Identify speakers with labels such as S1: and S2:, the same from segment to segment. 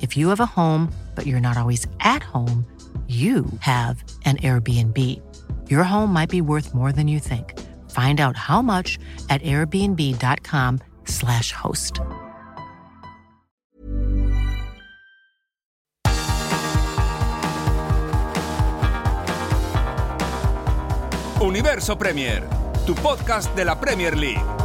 S1: If you have a home, but you're not always at home, you have an Airbnb. Your home might be worth more than you think. Find out how much at airbnb.com/slash host.
S2: Universo Premier, tu podcast de la Premier League.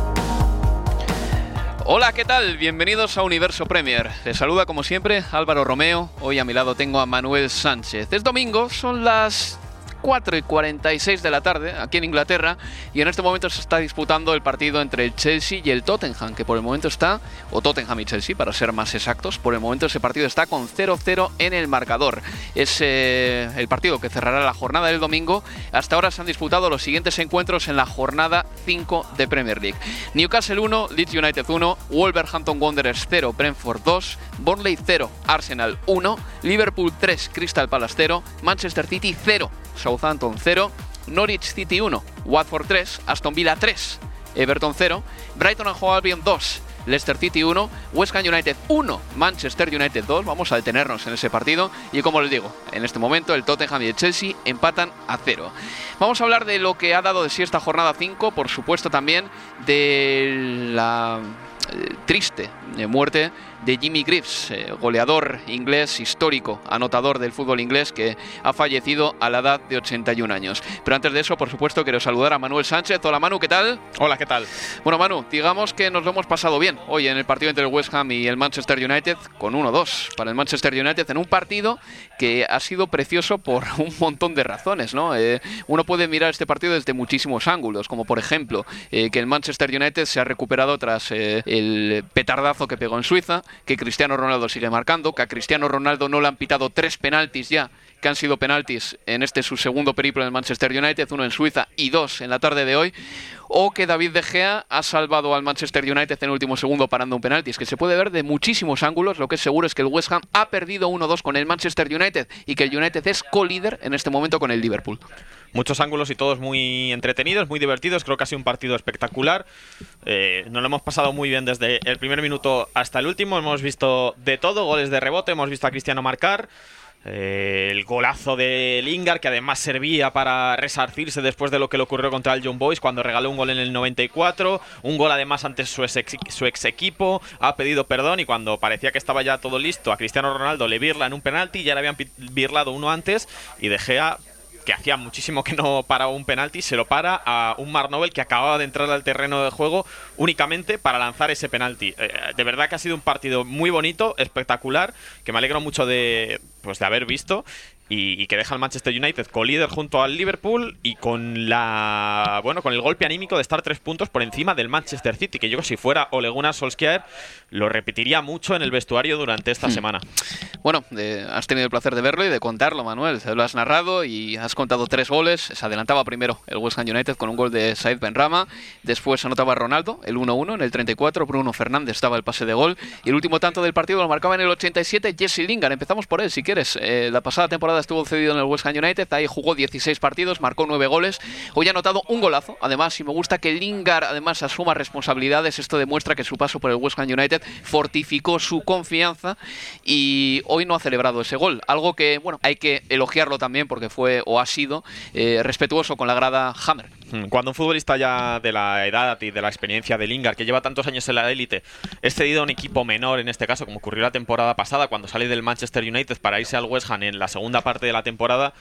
S3: Hola, ¿qué tal? Bienvenidos a Universo Premier. Les saluda como siempre Álvaro Romeo. Hoy a mi lado tengo a Manuel Sánchez. Es domingo, son las 4 y 46 de la tarde aquí en Inglaterra y en este momento se está disputando el partido entre el Chelsea y el Tottenham, que por el momento está, o Tottenham y Chelsea para ser más exactos, por el momento ese partido está con 0-0 en el marcador. Es eh, el partido que cerrará la jornada del domingo. Hasta ahora se han disputado los siguientes encuentros en la jornada 5 de Premier League. Newcastle 1, Leeds United 1, Wolverhampton Wanderers 0, Brentford 2, Burnley 0, Arsenal 1, Liverpool 3, Crystal Palace 0, Manchester City 0, Southampton 0, Norwich City 1, Watford 3, Aston Villa 3, Everton 0, Brighton and Hove Albion 2, Leicester City 1, West Ham United 1, Manchester United 2. Vamos a detenernos en ese partido. Y como les digo, en este momento el Tottenham y el Chelsea empatan a 0. Vamos a hablar de lo que ha dado de sí esta jornada 5, por supuesto también de la eh, triste eh, muerte de Jimmy Greaves, eh, goleador inglés histórico, anotador del fútbol inglés que ha fallecido a la edad de 81 años. Pero antes de eso, por supuesto, quiero saludar a Manuel Sánchez. Hola Manu, ¿qué tal?
S4: Hola, ¿qué tal?
S3: Bueno, Manu, digamos que nos lo hemos pasado bien hoy en el partido entre el West Ham y el Manchester United con 1-2 para el Manchester United en un partido que ha sido precioso por un montón de razones, ¿no? Eh, uno puede mirar este partido desde muchísimos ángulos, como por ejemplo eh, que el Manchester United se ha recuperado tras el petardazo que pegó en Suiza, que Cristiano Ronaldo sigue marcando, que a Cristiano Ronaldo no le han pitado tres penaltis ya que han sido penaltis en este su segundo periplo en el Manchester United, uno en Suiza y dos en la tarde de hoy, o que David De Gea ha salvado al Manchester United en el último segundo parando un penalti. Es que se puede ver de muchísimos ángulos, lo que es seguro es que el West Ham ha perdido 1-2 con el Manchester United y que el United es co-líder en este momento con el Liverpool
S4: muchos ángulos y todos muy entretenidos, muy divertidos. Creo que ha sido un partido espectacular. Eh, nos lo hemos pasado muy bien desde el primer minuto hasta el último. Hemos visto de todo, goles de rebote, hemos visto a Cristiano marcar. Eh, el golazo de Lingard, que además servía para resarcirse después de lo que le ocurrió contra el John Boys cuando regaló un gol en el 94. Un gol además ante su ex, su ex equipo. Ha pedido perdón y cuando parecía que estaba ya todo listo, a Cristiano Ronaldo le birla en un penalti. Ya le habían birlado uno antes y De Gea que hacía muchísimo que no paraba un penalti, se lo para a un Mar Nobel que acababa de entrar al terreno de juego únicamente para lanzar ese penalti. Eh, de verdad que ha sido un partido muy bonito, espectacular, que me alegro mucho de, pues, de haber visto y, que deja al Manchester United co-líder junto al Liverpool y con la bueno con el golpe anímico de estar tres puntos por encima del Manchester City que yo si fuera Ole Gunnar Solskjaer lo repetiría mucho en el vestuario durante esta hmm. semana
S3: bueno eh, has tenido el placer de verlo y de contarlo Manuel. Lo has narrado y has contado tres goles. Se adelantaba primero el West Ham United con un gol de Said Benrama después anotaba Ronaldo el 1-1 en el 34 Bruno Fernández estaba el pase de gol. Y el último tanto del partido lo marcaba en el 87 Jesse Lingard. Empezamos por él si quieres. Eh, la pasada temporada estuvo cedido en el West Ham United, ahí jugó 16 partidos, marcó 9 goles. Hoy ha anotado un golazo, además, y me gusta que Lingard además asuma responsabilidades, esto demuestra que su paso por el West Ham United fortificó su confianza. Y hoy no ha celebrado ese gol, algo que, bueno, hay que elogiarlo también porque fue o ha sido eh, respetuoso con la grada Hammer.
S4: Hmm, cuando un futbolista ya de la edad y de la experiencia de Lingard, que lleva tantos años en la élite, es cedido a un equipo menor en este caso, como ocurrió la temporada pasada cuando sale del Manchester United para irse al West Ham en la segunda parte de la temporada,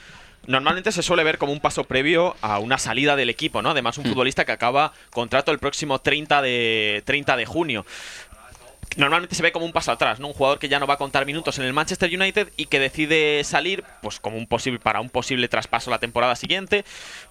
S4: normalmente se suele ver como un paso previo a una salida del equipo, ¿no? Además, un futbolista que acaba contrato el próximo 30 de, 30 de junio normalmente se ve como un paso atrás, ¿no? Un jugador que ya no va a contar minutos en el Manchester United y que decide salir, pues como un posible para un posible traspaso la temporada siguiente.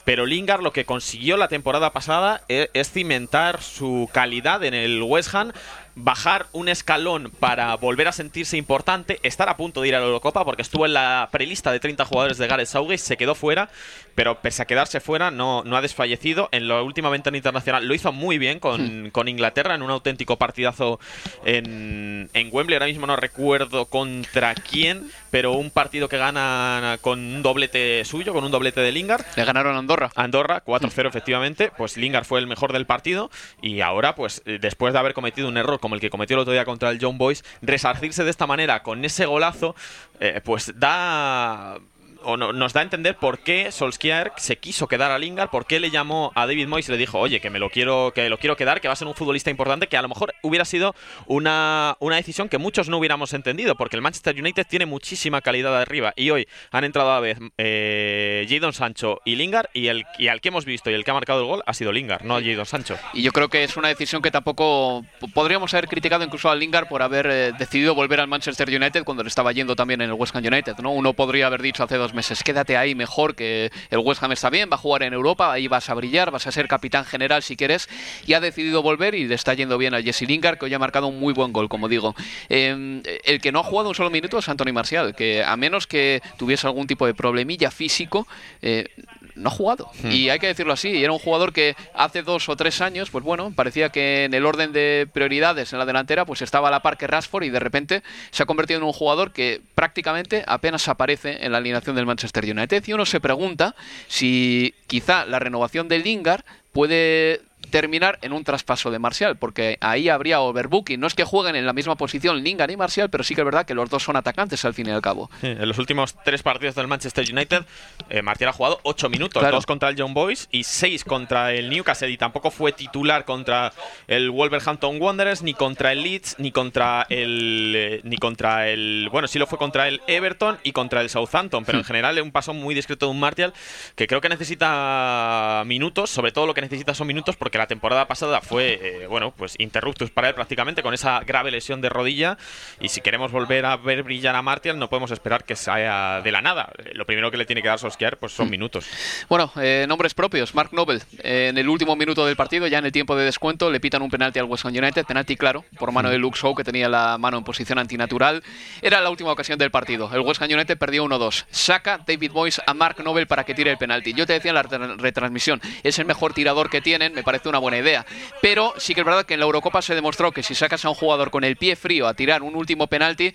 S4: Pero Lingard lo que consiguió la temporada pasada es, es cimentar su calidad en el West Ham bajar un escalón para volver a sentirse importante, estar a punto de ir a la Eurocopa, porque estuvo en la prelista de 30 jugadores de Gareth Southgate, se quedó fuera, pero pese a quedarse fuera, no, no ha desfallecido. En la última ventana internacional lo hizo muy bien con, con Inglaterra, en un auténtico partidazo en, en Wembley. Ahora mismo no recuerdo contra quién, pero un partido que gana con un doblete suyo, con un doblete de Lingard.
S3: Le ganaron a Andorra.
S4: Andorra, 4-0 efectivamente, pues Lingard fue el mejor del partido y ahora, pues después de haber cometido un error como el que cometió el otro día contra el John Boyce, resarcirse de esta manera con ese golazo, eh, pues da o nos da a entender por qué Solskjaer se quiso quedar a Lingard, por qué le llamó a David Moyes y le dijo, oye, que me lo quiero, que lo quiero quedar, que va a ser un futbolista importante, que a lo mejor hubiera sido una, una decisión que muchos no hubiéramos entendido, porque el Manchester United tiene muchísima calidad de arriba y hoy han entrado a la vez eh, Sancho y Lingard y el y al que hemos visto y el que ha marcado el gol ha sido Lingard, no Jadon Sancho.
S3: Y yo creo que es una decisión que tampoco podríamos haber criticado incluso a Lingard por haber eh, decidido volver al Manchester United cuando le estaba yendo también en el West Ham United, ¿no? Uno podría haber dicho hace dos meses, quédate ahí mejor que el West Ham está bien, va a jugar en Europa, ahí vas a brillar, vas a ser capitán general si quieres, y ha decidido volver y le está yendo bien a Jesse Lingard, que hoy ha marcado un muy buen gol, como digo. Em, el que no ha jugado un solo minuto es Anthony Marcial, que a menos que tuviese algún tipo de problemilla físico, eh, no ha jugado. Hmm. Y hay que decirlo así, era un jugador que hace dos o tres años, pues bueno, parecía que en el orden de prioridades en la delantera, pues estaba a la par que Rashford y de repente se ha convertido en un jugador que prácticamente apenas aparece en la alineación del Manchester United. Y uno se pregunta si quizá la renovación de Lingard puede terminar en un traspaso de Marcial, porque ahí habría overbooking. No es que jueguen en la misma posición Lingard y Marcial, pero sí que es verdad que los dos son atacantes al fin y al cabo.
S4: en los últimos tres partidos del Manchester United, eh, Marcial ha jugado ocho minutos, dos contra el John Boys y seis contra el Newcastle, y tampoco fue titular contra el Wolverhampton Wanderers, ni contra el Leeds, ni contra el. Eh, ni contra el. Bueno, sí lo fue contra el Everton y contra el Southampton, pero en general es un paso muy discreto de un Martial que creo que necesita minutos, sobre todo lo que necesita son minutos, porque la temporada pasada fue, eh, bueno, pues interruptus para él prácticamente con esa grave lesión de rodilla. Y si queremos volver a ver brillar a Martial, no podemos esperar que sea de la nada. Eh, lo primero que le tiene que dar Solskjaer pues son mm. minutos.
S3: Bueno, eh, nombres propios. Mark Nobel, en el último minuto del partido, ya en el tiempo de descuento, le pitan un penalti al West Ham United. Penalti claro, por mano de Luke Shaw, que tenía la mano en posición antinatural. Era la última ocasión del partido. El West Ham United perdió 1-2. Saca David Boyce a Mark Nobel para que tire el penalti. Yo te decía en la retransmisión, es el mejor tirador que tienen, me parece una buena idea. Pero sí que es verdad que en la Eurocopa se demostró que si sacas a un jugador con el pie frío a tirar un último penalti,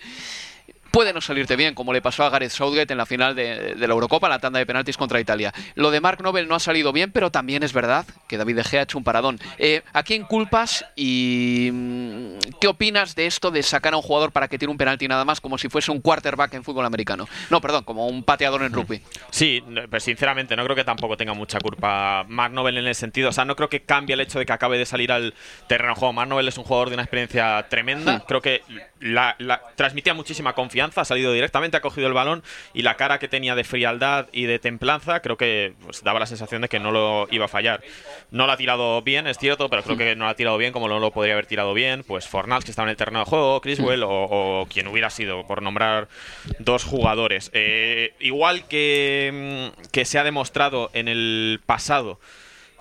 S3: puede no salirte bien, como le pasó a Gareth Southgate en la final de, la Eurocopa, en la tanda de penaltis contra Italia. Lo de Mark Nobel no ha salido bien, pero también es verdad que David De Gea ha hecho un paradón. Eh, ¿A quién culpas y mm, qué opinas de esto de sacar a un jugador para que tire un penalti nada más como si fuese un quarterback en fútbol americano? No, perdón, como un pateador en rugby.
S4: Sí, pues sinceramente no creo que tampoco tenga mucha culpa Mark Nobel en el sentido, o sea, no creo que cambie el hecho de que acabe de salir al terreno de juego. Mark Nobel es un jugador de una experiencia tremenda, hmm. creo que la, transmitía muchísima confianza, ha salido directamente, ha cogido el balón y la cara que tenía de frialdad y de templanza creo que pues, daba la sensación de que no lo iba a fallar. No lo ha tirado bien, es cierto, pero creo que no lo ha tirado bien como no lo podría haber tirado bien. Pues Fornals, que estaba en el terreno de juego, Criswell o, quien hubiera sido, por nombrar dos jugadores. Eh, igual que, mm, que se ha demostrado en el pasado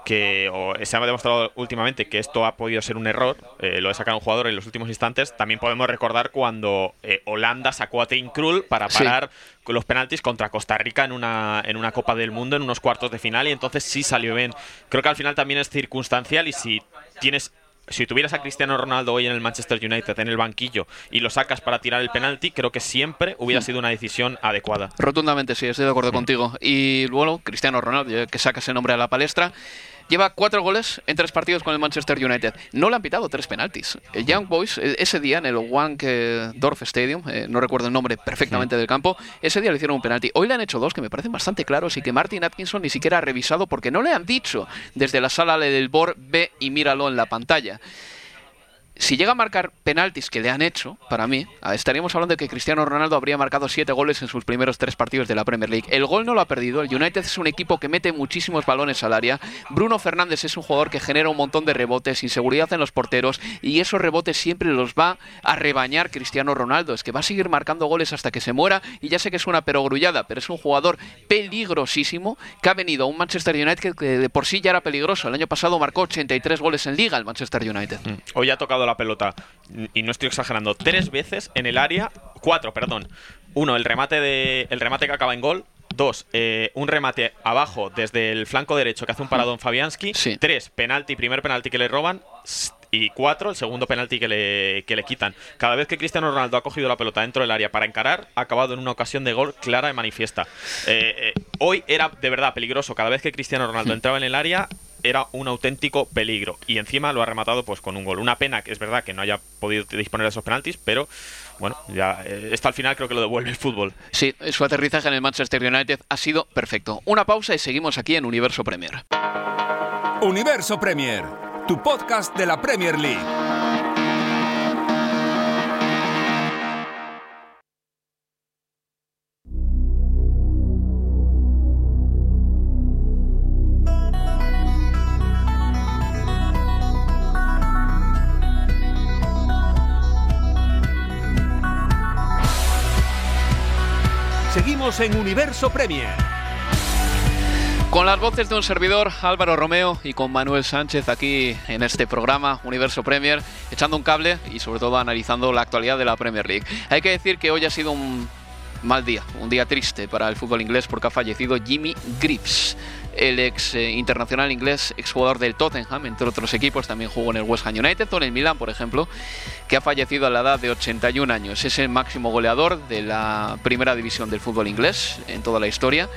S4: que se ha demostrado últimamente que esto ha podido ser un error, eh, lo de sacar a un jugador en los últimos instantes, también podemos recordar cuando eh, Holanda sacó a Team Krul para parar los penaltis contra Costa Rica en una, en una Copa del Mundo, en unos cuartos de final, y entonces sí salió bien. Creo que al final también es circunstancial y si tienes si tuvieras a Cristiano Ronaldo hoy en el Manchester United en el banquillo y lo sacas para tirar el penalti, creo que siempre hubiera sido una decisión adecuada.
S3: Rotundamente sí, estoy de acuerdo contigo. Y luego, Cristiano Ronaldo, que saca ese nombre a la palestra, Lleva cuatro goles en tres partidos con el Manchester United. No le han pitado tres penaltis. El Young Boys, eh, ese día en el Wankdorf Stadium, eh, no recuerdo el nombre perfectamente del campo, ese día le hicieron un penalti. Hoy le han hecho dos que me parecen bastante claros y que Martin Atkinson ni siquiera ha revisado porque no le han dicho desde la sala del BOR, ve y míralo en la pantalla si llega a marcar penaltis que le han hecho, para mí, estaríamos hablando de que Cristiano Ronaldo habría marcado siete goles en sus primeros tres partidos de la Premier League. El gol no lo ha perdido, el United es un equipo que mete muchísimos balones al área. Bruno Fernández es un jugador que genera un montón de rebotes, inseguridad en los porteros, y esos rebotes siempre los va a rebañar Cristiano Ronaldo. Es que va a seguir marcando goles hasta que se muera, y ya sé que es una perogrullada, pero es un jugador peligrosísimo que ha venido a un Manchester United que de por sí ya era peligroso. El año pasado marcó 83 goles en liga el Manchester United. Mm.
S4: Hoy ha tocado la pelota, y no estoy exagerando, tres veces en el área, cuatro, perdón. Uno, el remate, de, el remate que acaba en gol. Dos, eh, un remate abajo desde el flanco derecho que hace un paradón Fabianski. Tres, penalti, primer penalti que le roban. Y cuatro, el segundo penalti que le, que le quitan. Cada vez que Cristiano Ronaldo ha cogido la pelota dentro del área para encarar, ha acabado en una ocasión de gol clara y manifiesta. Eh, eh, hoy era de verdad peligroso. Cada vez que Cristiano Ronaldo entraba en el área, era un auténtico peligro. Y encima lo ha rematado pues con un gol. Una pena que es verdad que no haya podido disponer de esos penaltis, pero bueno, ya eh, esto al final creo que lo devuelve el fútbol.
S3: Sí, su aterrizaje en el Manchester United ha sido perfecto. Una pausa y seguimos aquí en Universo Premier.
S2: Universo Premier, tu podcast de la Premier League. En Universo Premier.
S3: Con las voces de un servidor, Álvaro Romeo, y con Manuel Sánchez aquí en este programa Universo Premier, echando un cable y sobre todo analizando la actualidad de la Premier League. Hay que decir que hoy ha sido un mal día, un día triste para el fútbol inglés porque ha fallecido Jimmy Greaves el ex eh, internacional inglés, ex jugador del Tottenham, entre otros equipos, también jugó en el West Ham United o en el Milan, por ejemplo, que ha fallecido a la edad de 81 años. Es el máximo goleador de la primera división del fútbol inglés en toda la historia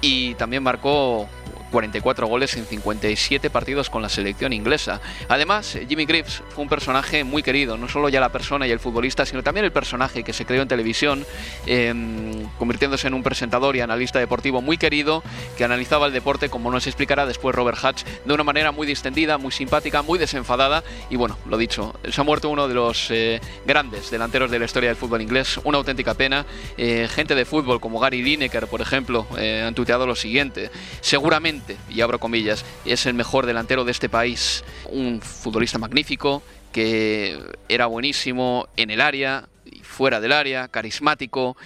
S3: y también marcó 44 goles en 57 partidos con la selección inglesa. Además, Jimmy Greaves fue un personaje muy querido, no solo ya la persona y el futbolista, sino también el personaje que se creó en televisión, em, convirtiéndose en un presentador y analista deportivo muy querido, que analizaba el deporte, como nos explicará después Robert Hatch, de una manera muy distendida, muy simpática, muy desenfadada. Y bueno, lo dicho, se ha muerto uno de los eh, grandes delanteros de la historia del fútbol inglés, una auténtica pena. Eh, gente de fútbol como Gary Lineker, por ejemplo, eh, lo siguiente. Seguramente y abro comillas, es el mejor delantero de este país, un futbolista magnífico que era buenísimo en el área y fuera del área, carismático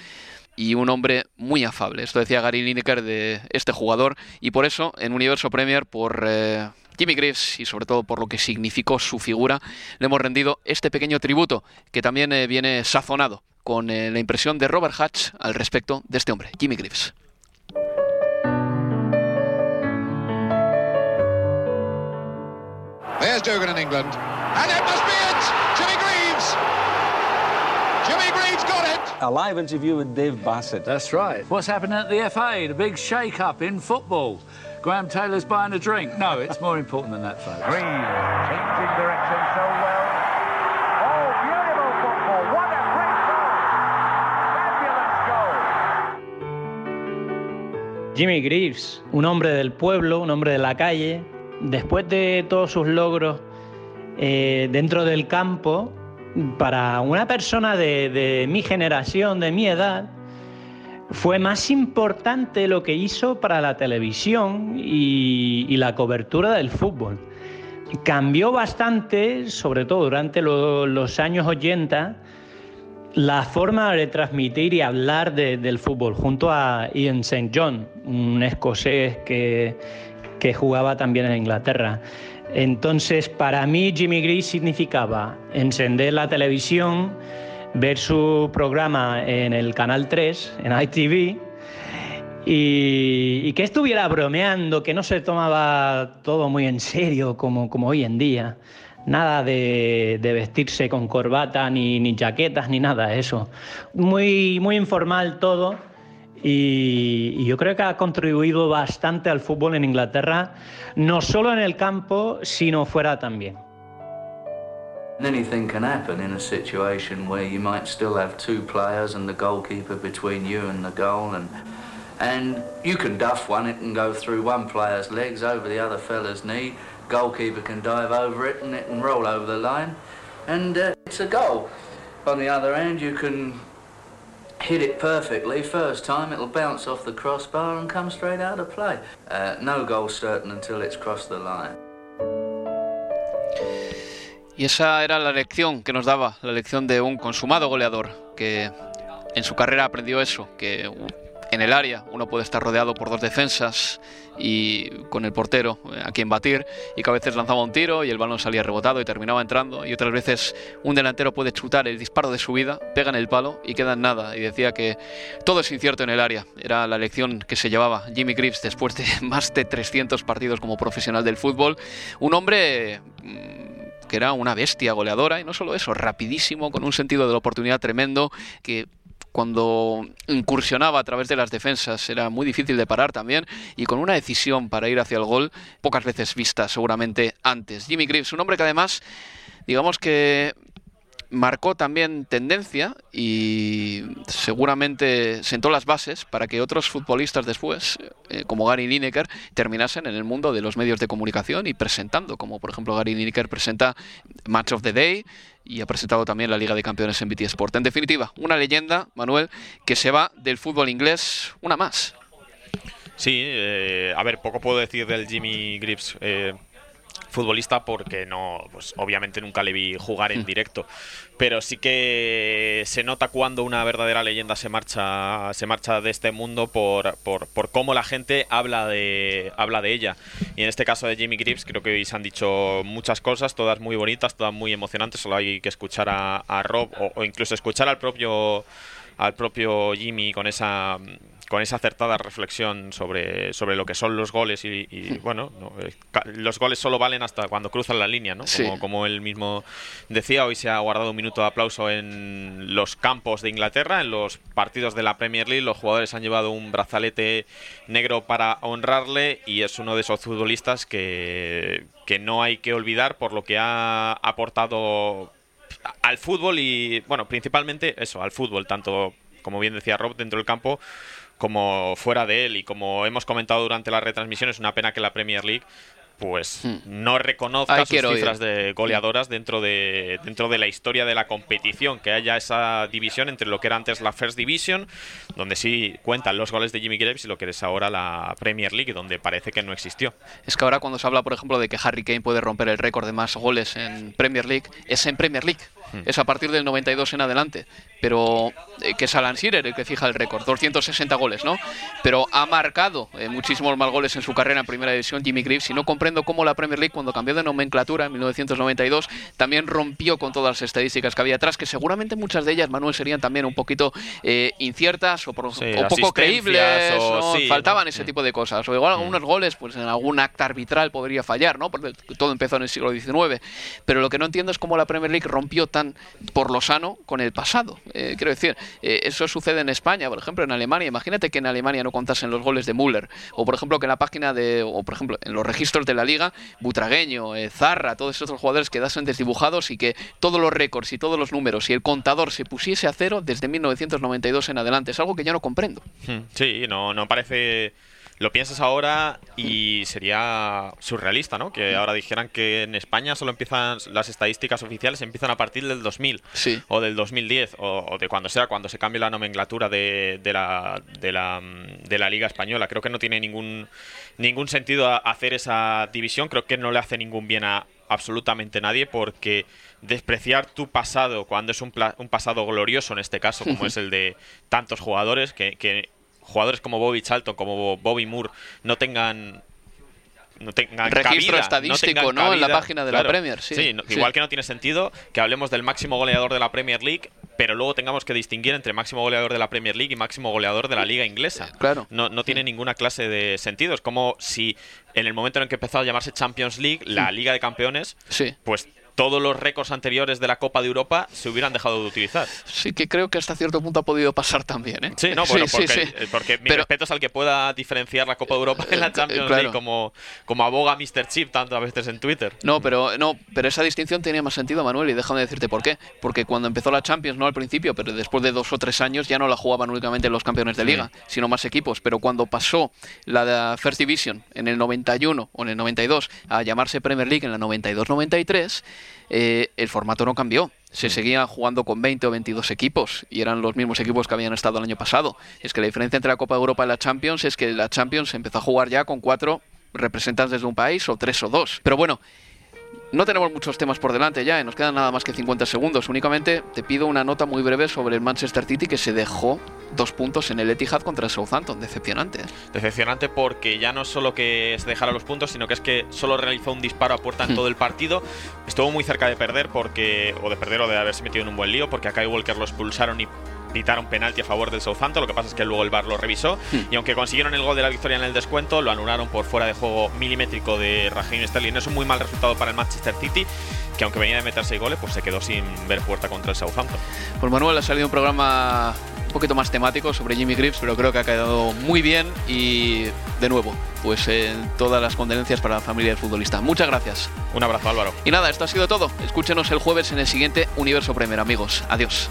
S3: y un hombre muy afable. Esto decía Gary Lineker de este jugador y por eso en Universo Premier por eh, Jimmy Greaves y sobre todo por lo que significó su figura le hemos rendido este pequeño tributo que también eh, viene sazonado con eh, la impresión de Robert Hatch al respecto de este hombre, Jimmy Greaves.
S5: There's Dugan in England. And it must be it! Jimmy Greaves! Jimmy Greaves got it!
S6: A live interview with Dave Bassett.
S7: That's right. What's happening at the FA? The big shake-up in football. Graham Taylor's buying a drink. No, it's more important than that, folks.
S8: Greaves changing direction so well. Oh, beautiful football. What a great goal. Fabulous goal.
S9: Jimmy Greaves, un hombre del pueblo, un hombre de la calle, después de todos sus logros eh, dentro del campo, para una persona de, mi generación, de mi edad, fue más importante lo que hizo para la televisión y, la cobertura del fútbol. Cambió bastante, sobre todo durante los años 80, la forma de transmitir y hablar del fútbol, junto a Ian St. John, un escocés que, que jugaba también en Inglaterra. Entonces, para mí Jimmy Greaves significaba encender la televisión, ver su programa en el Canal 3, en ITV, y, que estuviera bromeando, que no se tomaba todo muy en serio como, como hoy en día. Nada de, vestirse con corbata, ni, ni, chaquetas, ni nada de eso. Muy, muy informal todo y, yo creo que ha contribuido bastante al fútbol en Inglaterra, no solo en el campo, sino fuera también.
S10: Anything can happen in a situation where you might still have two players and the goalkeeper between you and the goal and and you can duff one, it can go through one player's legs over the other fella's knee, goalkeeper can dive over it and it can roll over the line. and uh, it's a goal. On the other hand, you can hit it perfectly. First time, it'll bounce off the crossbar and come straight out of play. Uh, no goal certain until it's crossed the line.
S3: Y esa era la lección que nos daba, la lección de un consumado goleador que en su carrera aprendió eso, que en el área. Uno puede estar rodeado por dos defensas y con el portero eh, a quien batir. Y que a veces lanzaba un tiro y el balón salía rebotado y terminaba entrando. Y otras veces un delantero puede chutar el disparo de su vida, pega en el palo y queda en nada. Y decía que todo es incierto en el área. Era la lección que se llevaba Jimmy Greaves después de más de 300 partidos como profesional del fútbol. Un hombre mm, que era una bestia goleadora. Y no solo eso, rapidísimo, con un sentido de la oportunidad tremendo que cuando incursionaba a través de las defensas era muy difícil de parar también y con una decisión para ir hacia el gol pocas veces vista seguramente antes. Jimmy Greaves, un hombre que además digamos que marcó también tendencia y seguramente sentó las bases para que otros futbolistas después, eh, como Gary Lineker, terminasen en el mundo de los medios de comunicación y presentando, como por ejemplo Gary Lineker presenta Match of the Day y ha presentado también la Liga de Campeones en BT Sport. En definitiva, una leyenda, Manuel, que se va del fútbol inglés, una más.
S4: Sí, eh, a ver, poco puedo decir del Jimmy Grips. Futbolista porque no, pues obviamente nunca le vi jugar en directo, pero sí que se nota cuando una verdadera leyenda se marcha, se marcha de este mundo por, por, por cómo la gente habla de, habla de ella. Y en este caso de Jimmy Grips creo que hoy se han dicho muchas cosas, todas muy bonitas, todas muy emocionantes, solo hay que escuchar a, a Rob o, o incluso escuchar al propio al propio Jimmy con esa con esa acertada reflexión sobre, sobre lo que son los goles y, y bueno, no, eh, los goles solo valen hasta cuando cruzan la línea, ¿no?
S3: Sí.
S4: Como, como él mismo decía, hoy se ha guardado un minuto de aplauso en los campos de Inglaterra, en los partidos de la Premier League, los jugadores han llevado un brazalete negro para honrarle y es uno de esos futbolistas que, que no hay que olvidar por lo que ha aportado al fútbol y, bueno, principalmente eso, al fútbol, tanto, como bien decía Rob, dentro del campo como fuera de él. Y como hemos comentado durante la retransmisión, es una pena que la Premier League pues no reconozca sus
S3: ir.
S4: cifras de goleadoras dentro de dentro de la historia de la competición, que haya esa división entre lo que era antes la First Division, donde sí cuentan los goles de Jimmy Graves y lo que es ahora la Premier League, donde parece que no existió.
S3: Es que ahora cuando se habla, por ejemplo, de que Harry Kane puede romper el récord de más goles en Premier League, es en Premier League. Es a partir del 92 en adelante. Pero eh, que es Alan Shearer el que fija el récord, 260 goles, ¿no? Pero ha marcado eh, muchísimos más goles en su carrera en Primera División Jimmy Greaves y no comprendo cómo la Premier League cuando cambió de nomenclatura en 1992 también rompió con todas las estadísticas que había atrás, que seguramente muchas de ellas, Manuel, serían también un poquito eh, inciertas o, por-
S4: Sí,
S3: o poco creíbles,
S4: o-
S3: ¿no?
S4: sí,
S3: faltaban
S4: ¿no?
S3: ese tipo de cosas. O igual algunos goles, pues en algún acta arbitral podría fallar, ¿no? Porque todo empezó en el siglo XIX. Pero lo que no entiendo es cómo la Premier League rompió tan por lo sano con el pasado. Eh, quiero decir, eh, eso sucede en España, por ejemplo, en Alemania. Imagínate que en Alemania no contasen los goles de Müller. O por ejemplo que en la página de, o por ejemplo en los registros de la liga, Butragueño, eh, Zarra, todos esos jugadores quedasen desdibujados y que todos los récords y todos los números y el contador se pusiese a cero desde 1992 en adelante. Es algo que yo no comprendo.
S4: Hmm, Sí, no, no parece. Lo piensas ahora y sería surrealista, ¿no? Que ahora dijeran que en España solo empiezan las estadísticas oficiales empiezan a partir del 2000
S3: Sí.
S4: o del 2010 o, o de cuando sea, cuando se cambie la nomenclatura de, de la, de, la, de la Liga Española. Creo que no tiene ningún, ningún sentido hacer esa división. Creo que no le hace ningún bien a absolutamente nadie porque despreciar tu pasado cuando es un, un pasado glorioso en este caso, como es el de tantos jugadores que, que jugadores como Bobby Charlton, como Bobby Moore, no tengan no tengan
S3: Registro
S4: cabida,
S3: estadístico, ¿no? En la página de la Premier, sí.
S4: no-
S3: Sí.
S4: igual que no tiene sentido que hablemos del máximo goleador de la Premier League, pero luego tengamos que distinguir entre máximo goleador de la Premier League y máximo goleador de la Liga Inglesa.
S3: Claro.
S4: No, no tiene ninguna clase de sentido. Es como si en el momento en el que empezó a llamarse Champions League, la Liga de Campeones, pues todos los récords anteriores de la Copa de Europa se hubieran dejado de utilizar.
S3: Sí que creo que hasta cierto punto ha podido pasar también, ¿eh?
S4: Sí, no, bueno,
S3: sí,
S4: porque,
S3: sí.
S4: eh, porque mi
S3: Pero-
S4: respeto es al que pueda diferenciar la Copa de Europa en la Champions
S3: claro.
S4: League como, como aboga Mr. Chip tantas veces en Twitter.
S3: No, pero no, pero esa distinción tenía más sentido, Manuel, y déjame decirte por qué. Porque cuando empezó la Champions, no al principio, pero después de dos o tres años ya no la jugaban únicamente los campeones de liga, sino más equipos. Pero cuando pasó la de First Division en el 91 o en el 92 a llamarse Premier League en la 92-93, eh, el formato no cambió. Se seguía jugando con 20 o 22 equipos y eran los mismos equipos que habían estado el año pasado. Es que la diferencia entre la Copa de Europa y la Champions es que la Champions empezó a jugar ya con cuatro representantes de un país o tres o dos. Pero bueno, no tenemos muchos temas por delante ya, y nos quedan nada más que 50 segundos. Únicamente te pido una nota muy breve sobre el Manchester City que se dejó dos puntos en el Etihad contra el Southampton. Decepcionante.
S4: Decepcionante porque ya no solo que se dejara los puntos, sino que es que solo realizó un disparo a puerta en
S3: Hmm.
S4: todo el partido. Estuvo muy cerca de perder porque o de perder o de haberse metido en un buen lío porque a Kai Walker lo expulsaron y pitaron penalti a favor del Southampton. Lo que pasa es que luego el VAR lo revisó
S3: Hmm.
S4: y aunque consiguieron el gol de la victoria en el descuento, lo anularon por fuera de juego milimétrico de Raheem Sterling. Es un muy mal resultado para el Manchester City, que aunque venía de meter seis goles, pues se quedó sin ver puerta contra el Southampton.
S3: Pues Manuel ha salido un programa un poquito más temático sobre Jimmy Greaves, pero creo que ha quedado muy bien y de nuevo, pues eh, todas las condolencias para la familia del futbolista. Muchas gracias.
S4: Un abrazo, Álvaro.
S3: Y nada, esto ha sido todo. Escúchenos el jueves en el siguiente Universo Premier, amigos. Adiós.